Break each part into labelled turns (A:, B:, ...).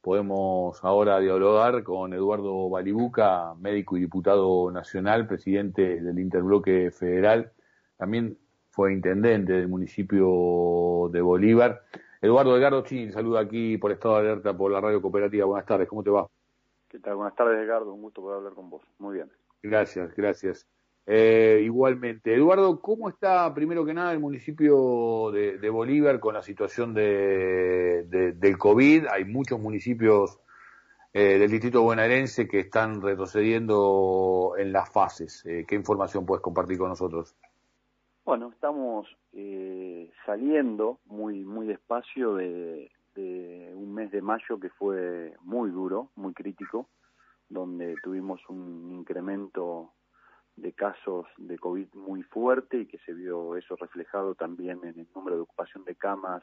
A: podemos ahora dialogar con Eduardo Balibuca, médico y diputado nacional, presidente del Interbloque Federal, también fue intendente del municipio de Bolívar. Eduardo Edgardo Chini, saluda aquí por Estado de Alerta por la Radio Cooperativa. Buenas tardes, ¿cómo te va?
B: ¿Qué tal? Buenas tardes, Edgardo. Un gusto poder hablar con vos. Muy bien.
A: Gracias, gracias. Eh, igualmente. Eduardo, ¿cómo está primero que nada el municipio de, Bolívar con la situación de, del COVID? Hay muchos municipios eh, del distrito bonaerense que están retrocediendo en las fases. Eh, ¿Qué información puedes compartir con nosotros?
B: Bueno, estamos saliendo muy muy despacio de un mes de mayo que fue muy duro, muy crítico, donde tuvimos un incremento de casos de COVID muy fuerte y que se vio eso reflejado también en el número de ocupación de camas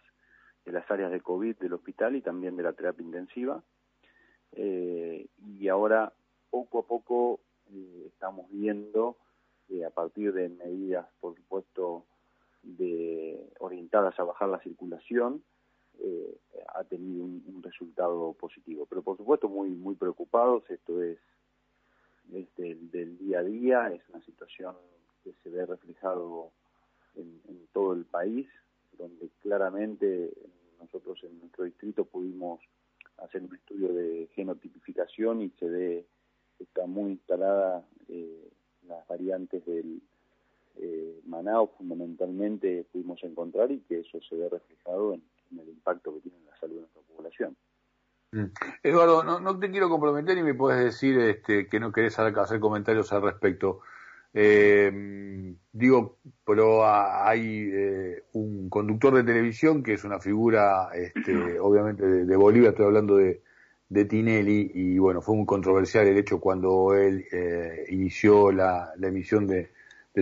B: de las áreas de COVID del hospital y también de la terapia intensiva. Eh, y ahora, poco a poco, eh, estamos viendo, eh, a partir de medidas, por supuesto, de, orientadas a bajar la circulación, ha tenido un, un, resultado positivo. Pero, por supuesto, muy, muy preocupados. Esto es del, día a día, es una situación que se ve reflejado en, todo el país, donde claramente nosotros en nuestro distrito pudimos hacer un estudio de genotipificación y se ve, está muy instalada eh, las variantes del eh, Manao fundamentalmente pudimos encontrar y que eso se ve reflejado en el impacto que tiene en la salud de nuestra población.
A: Mm. Eduardo, no, te quiero comprometer y me puedes decir este, que no querés hacer comentarios al respecto. Eh, digo, pero hay eh, un conductor de televisión que es una figura, este, obviamente, de, Bolivia, estoy hablando de, Tinelli, y bueno, fue muy controversial el hecho cuando él eh, inició la, emisión de,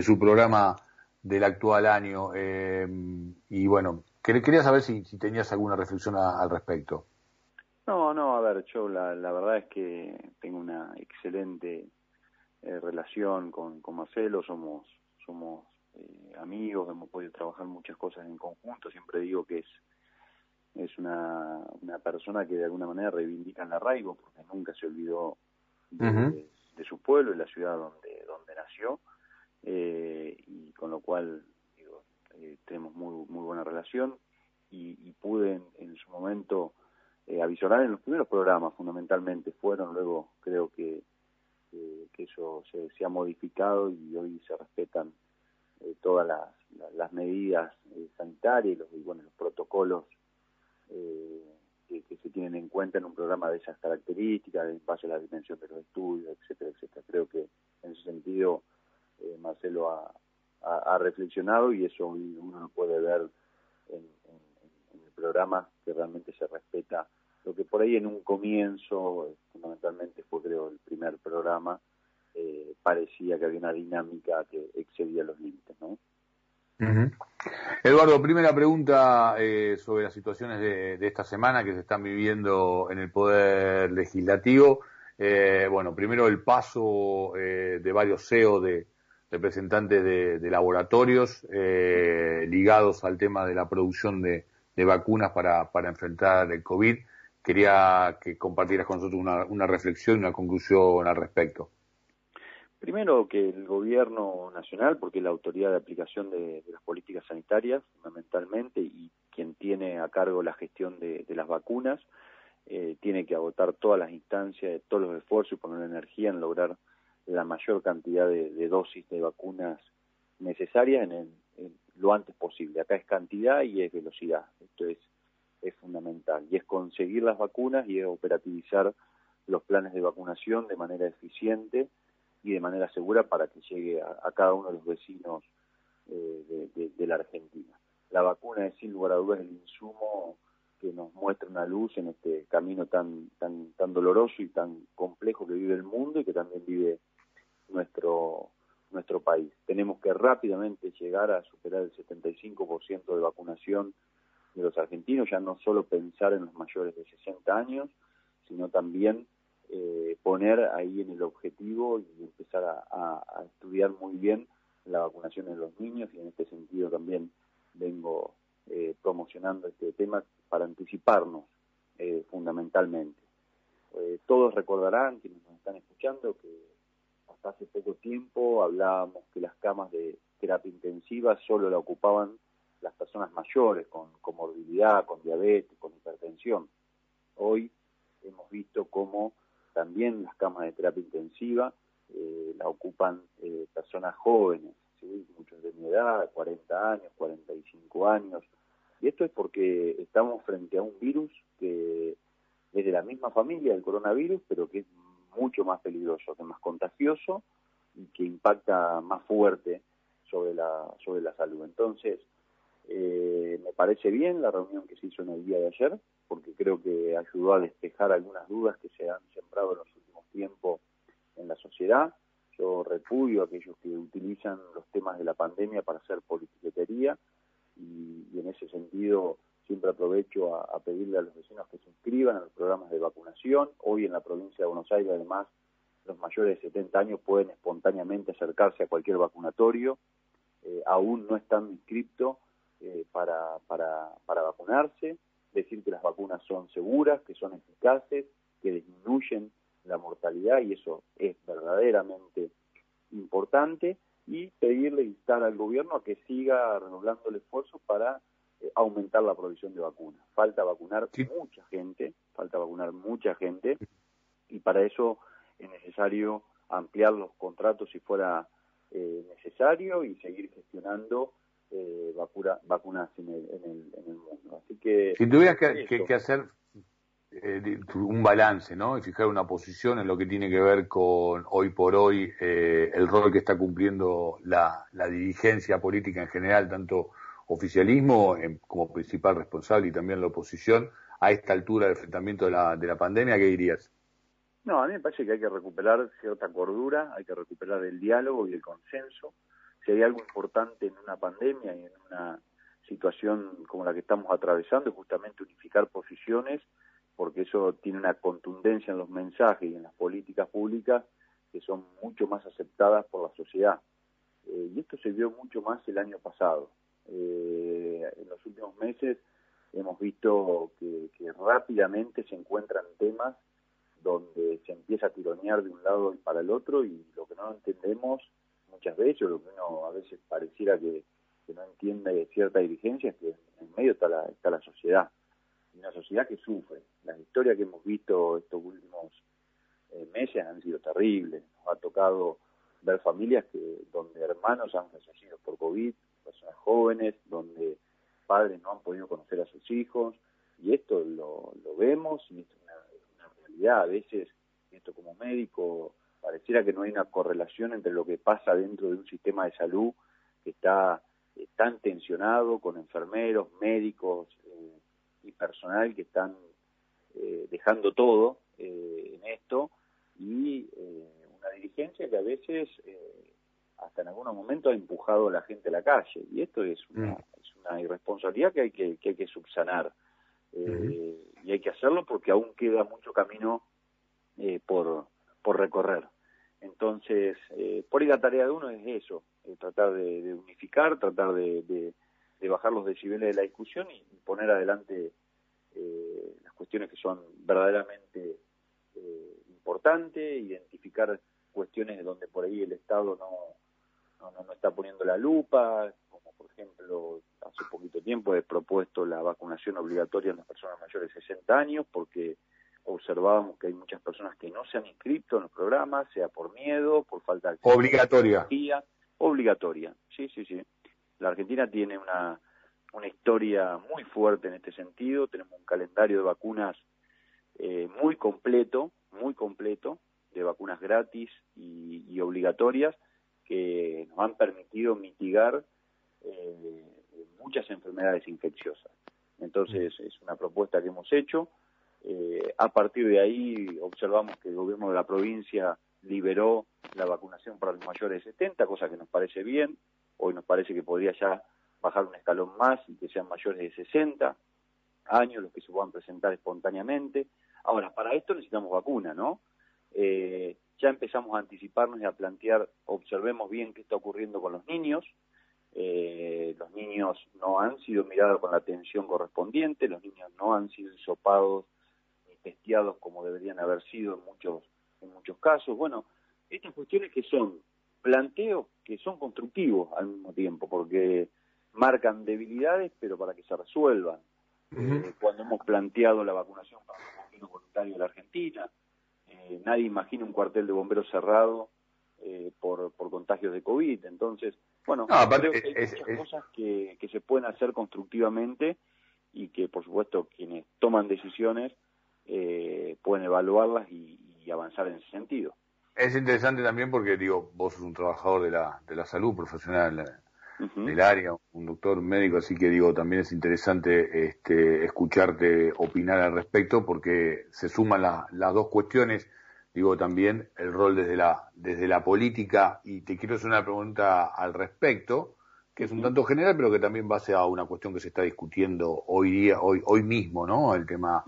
A: su programa del actual año. y bueno, quería saber si, tenías alguna reflexión al respecto.
B: No, no, a ver, yo la, la verdad es que tengo una excelente eh, relación con, con Marcelo, somos, somos eh, amigos, hemos podido trabajar muchas cosas en conjunto, siempre digo que es es una, una persona que de alguna manera reivindica el arraigo, porque nunca se olvidó de, su pueblo y la ciudad donde, donde nació, eh, y con lo cual digo, tenemos muy, muy buena relación y, y pude en, en su momento eh, avisorar en los primeros programas fundamentalmente fueron, luego creo que, que eso se, ha modificado y hoy se respetan eh, todas las, las, medidas eh, sanitarias y los, bueno, los protocolos eh, que, se tienen en cuenta en un programa de esas características, en base a la dimensión de los estudios, etcétera, etcétera. Creo que en ese sentido Marcelo ha, ha, reflexionado y eso uno lo puede ver en, en el programa que realmente se respeta lo que por ahí en un comienzo, fundamentalmente fue creo el primer programa, eh, parecía que había una dinámica que excedía los límites, ¿no?
A: Eduardo, primera pregunta eh, sobre las situaciones de, esta semana que se están viviendo en el Poder Legislativo. Eh, bueno, primero el paso de varios CEO de representantes de, laboratorios ligados al tema de la producción de, vacunas para enfrentar el COVID quería que compartieras con nosotros una, una reflexión, una conclusión al respecto.
B: Primero que el gobierno nacional, porque es la autoridad de aplicación de, las políticas sanitarias, fundamentalmente, y quien tiene a cargo la gestión de, las vacunas, eh, tiene que agotar todas las instancias, todos los esfuerzos y poner energía en lograr la mayor cantidad de, dosis de vacunas necesarias en, en, lo antes posible. Acá es cantidad y es velocidad. Esto es es fundamental y es conseguir las vacunas y operativizar los planes de vacunación de manera eficiente y de manera segura para que llegue a, cada uno de los vecinos eh, de, la Argentina. La vacuna es sin lugar a dudas el insumo que nos muestra una luz en este camino tan, tan, tan doloroso y tan complejo que vive el mundo y que también vive nuestro, nuestro país. Tenemos que rápidamente llegar a superar el 75% de vacunación de los argentinos, ya no solo pensar en los mayores de 60 años, sino también eh, poner ahí en el objetivo y empezar a, estudiar muy bien la vacunación de los niños y en este sentido también vengo eh, promocionando este tema para anticiparnos eh, fundamentalmente. eh, todos recordarán, quienes nos están escuchando, que hasta hace poco tiempo hablábamos que las camas de terapia intensiva solo la ocupaban las personas mayores con comorbilidad, con diabetes, con hipertensión. Hoy hemos visto cómo también las camas de terapia intensiva eh, la ocupan eh, personas jóvenes, muchos de mi edad, 40 años, 45 años. Y esto es porque estamos frente a un virus que es de la misma familia del coronavirus, pero que es mucho más peligroso, que es más contagioso y que impacta más fuerte sobre la, sobre la salud. Entonces, eh, me parece bien la reunión que se hizo en el día de ayer, porque creo que ayudó a despejar algunas dudas que se han sembrado en los últimos tiempos en la sociedad. Yo repudio a aquellos que utilizan los temas de la pandemia para hacer politiquetería y, en ese sentido siempre aprovecho a, a, pedirle a los vecinos que se inscriban a los programas de vacunación. Hoy en la provincia de Buenos Aires, además, los mayores de 70 años pueden espontáneamente acercarse a cualquier vacunatorio. Eh, aún no están inscritos eh, para, para, para vacunarse. Decir que las vacunas son seguras, que son eficaces, que disminuyen la mortalidad y eso es verdaderamente importante y pedirle instar al gobierno a que siga redoblando el esfuerzo para eh, aumentar la provisión de vacunas. Falta vacunar mucha gente, falta vacunar mucha gente y para eso es necesario ampliar los contratos si fuera eh, necesario y seguir gestionando eh, vacuna, vacunas en el, en, el, en el mundo. Así que
A: si tuvieras que, que, que hacer eh, un balance, ¿no? Y fijar una posición en lo que tiene que ver con hoy por hoy eh, el rol que está cumpliendo la, la, dirigencia política en general, tanto oficialismo como principal responsable y también la oposición a esta altura del enfrentamiento de la, de la pandemia, ¿qué dirías?
B: No, a mí me parece que hay que recuperar cierta cordura, hay que recuperar el diálogo y el consenso. Si hay algo importante en una pandemia y en una situación como la que estamos atravesando, es justamente unificar posiciones porque eso tiene una contundencia en los mensajes y en las políticas públicas que son mucho más aceptadas por la sociedad. Eh, y esto se vio mucho más el año pasado. Eh, en los últimos meses hemos visto que, que, rápidamente se encuentran temas donde se empieza a tironear de un lado y para el otro y lo que no entendemos muchas veces, lo que uno a veces pareciera que, no entiende cierta dirigencia, es que en medio está la, está la sociedad una sociedad que sufre. Las historias que hemos visto estos últimos eh, meses han sido terribles. Nos ha tocado ver familias que donde hermanos han fallecido por COVID, personas jóvenes, donde padres no han podido conocer a sus hijos, y esto lo, lo vemos y es una, una realidad. A veces, esto como médico, pareciera que no hay una correlación entre lo que pasa dentro de un sistema de salud que está eh, tan tensionado con enfermeros, médicos, eh, y personal que están eh, dejando todo eh, en esto y eh, una dirigencia que a veces hasta en algunos momentos ha empujado a la gente a la calle y esto es una, mm. es una irresponsabilidad que hay que, que hay que subsanar y hay que hacerlo porque aún queda mucho camino por, por recorrer. Entonces, por ahí la tarea de uno es eso, tratar de, unificar, tratar de, de de bajar los decibeles de la discusión y poner adelante eh, las cuestiones que son verdaderamente eh, importantes, identificar cuestiones donde por ahí el Estado no, no, no está poniendo la lupa, como por ejemplo hace poquito tiempo he propuesto la vacunación obligatoria en las personas mayores de 60 años porque observábamos que hay muchas personas que no se han inscrito en los programas, sea por miedo, por falta de
A: obligatoria.
B: Obligatoria, sí, sí, sí. La Argentina tiene una, una historia muy fuerte en este sentido, tenemos un calendario de vacunas eh, muy completo, muy completo, de vacunas gratis y, y obligatorias que nos han permitido mitigar eh, muchas enfermedades infecciosas. Entonces es una propuesta que hemos hecho. Eh, a partir de ahí observamos que el gobierno de la provincia liberó la vacunación para los mayores de 70, cosa que nos parece bien. Hoy nos parece que podría ya bajar un escalón más y que sean mayores de 60 años los que se puedan presentar espontáneamente. Ahora, para esto necesitamos vacuna, ¿no? Eh, ya empezamos a anticiparnos y a plantear, observemos bien qué está ocurriendo con los niños. Eh, los niños no han sido mirados con la atención correspondiente, los niños no han sido hisopados ni testeados como deberían haber sido en muchos, en muchos casos. Bueno, estas cuestiones que son planteos que son constructivos al mismo tiempo, porque marcan debilidades, pero para que se resuelvan. Eh, cuando hemos planteado la vacunación para los bomberos voluntarios de la Argentina, eh, nadie imagina un cuartel de bomberos cerrado eh, por, por contagios de COVID. Entonces, bueno, creo que hay muchas cosas que, que se pueden hacer constructivamente y que, por supuesto, quienes toman decisiones pueden evaluarlas y, avanzar en ese sentido.
A: Es interesante también porque, digo, vos sos un trabajador de la, de la salud profesional del área, un doctor médico, así que digo, también es interesante este, escucharte opinar al respecto porque se suman las dos cuestiones, digo también el rol desde la, desde la política. Y te quiero hacer una pregunta al respecto, que es un tanto general, pero que también va a una cuestión que se está discutiendo hoy día, hoy, hoy mismo, ¿no? El tema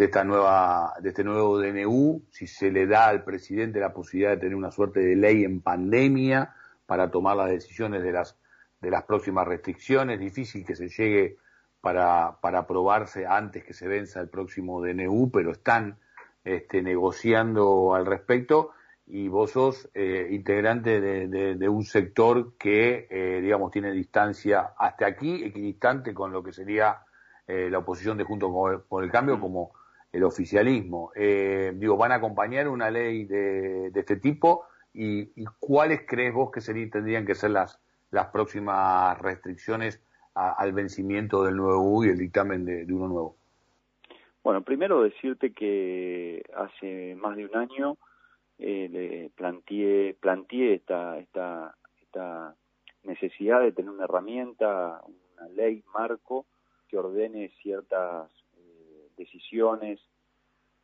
A: de esta nueva, de este nuevo DNU, si se le da al presidente la posibilidad de tener una suerte de ley en pandemia para tomar las decisiones de las de las próximas restricciones, difícil que se llegue para, para aprobarse antes que se venza el próximo DNU, pero están este, negociando al respecto. Y vos sos eh, integrante de, un sector que, eh, digamos, tiene distancia hasta aquí, equidistante con lo que sería eh, la oposición de Junto por el Cambio como el oficialismo. digo, ¿van a acompañar una ley de, de este tipo? Y, ¿Y, cuáles crees vos que serían, tendrían que ser las, las próximas restricciones al vencimiento del nuevo U y el dictamen de, uno nuevo?
B: Bueno, primero decirte que hace más de un año eh, le planteé, planteé esta, esta, esta necesidad de tener una herramienta, una ley marco que ordene ciertas eh, decisiones,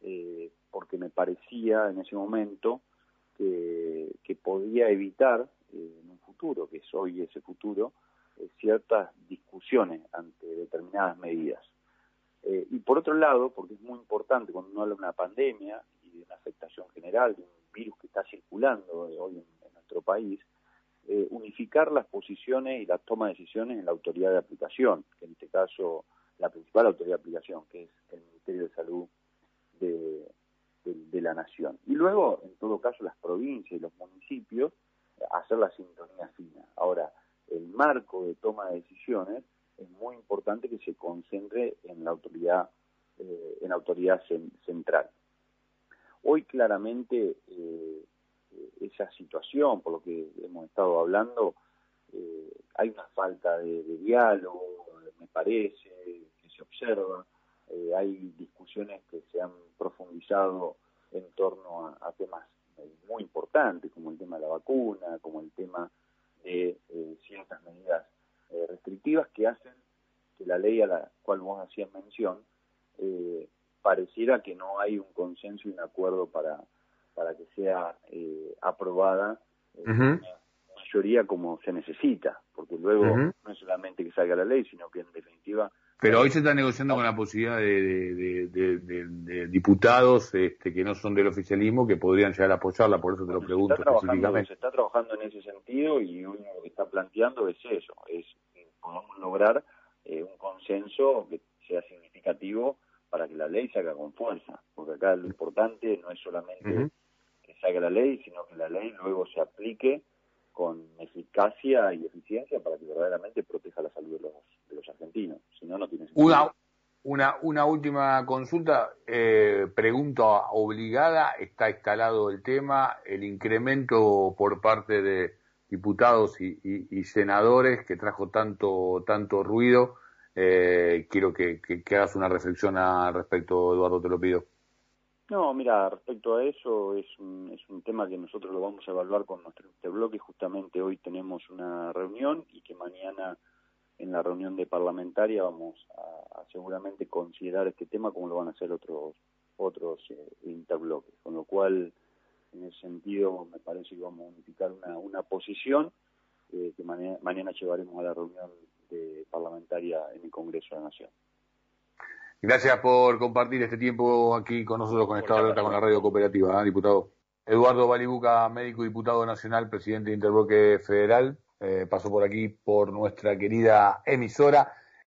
B: eh, porque me parecía en ese momento que, que podía evitar en un futuro, que es hoy ese futuro, eh, ciertas discusiones ante determinadas medidas. Eh, y por otro lado, porque es muy importante cuando uno habla de una pandemia y de una afectación general, de un virus que está circulando eh, hoy en, nuestro país, unificar las posiciones y la toma de decisiones en la autoridad de aplicación, que en este caso la principal autoridad de aplicación, que es el Ministerio de Salud de, la Nación. Y luego, en todo caso, las provincias y los municipios hacer la sintonía fina. Ahora, el marco de toma de decisiones es muy importante que se concentre en la autoridad, eh, en la central. Hoy claramente eh, esa situación, por lo que hemos estado hablando, eh, hay una falta de, diálogo, me parece, se observa, hay discusiones que se han profundizado en torno a temas muy importantes, como el tema de la vacuna, como el tema de eh, ciertas medidas eh, restrictivas que hacen que la ley a la cual vos hacías mención eh, pareciera que no hay un consenso y un acuerdo para, para que sea aprobada en mayoría como se necesita, porque luego no es solamente que salga la ley, sino que en definitiva
A: pero hoy se está negociando con la posibilidad de, diputados este, que no son del oficialismo que podrían llegar a apoyarla, por eso te lo pregunto
B: se está específicamente. Se está trabajando en ese sentido y uno lo que está planteando es eso, es podamos lograr eh, un consenso que sea significativo para que la ley se haga con fuerza, porque acá lo importante no es solamente que se haga la ley, sino que la ley luego se aplique con eficacia y eficiencia para que verdaderamente proteja la salud de los los argentinos, si no, no tiene.
A: Una, una, una última consulta, eh, pregunta obligada, está instalado el tema, el incremento por parte de diputados y, senadores que trajo tanto, tanto ruido, eh, quiero que, que, hagas una reflexión al respecto, Eduardo, te lo pido.
B: No, mira, respecto a eso, es un, es un tema que nosotros lo vamos a evaluar con nuestro este bloque. Justamente hoy tenemos una reunión y que mañana en la reunión de parlamentaria vamos a, seguramente considerar este tema como lo van a hacer otros otros eh, interbloques, con lo cual en ese sentido me parece que vamos a unificar una, una posición eh, que mañana, llevaremos a la reunión de parlamentaria en el Congreso de la Nación.
A: Gracias por compartir este tiempo aquí con nosotros con Estado de con la radio cooperativa, ¿eh, diputado. Eduardo Balibuca, médico diputado nacional, presidente de Interbloque Federal. Eh, pasó por aquí por nuestra querida emisora.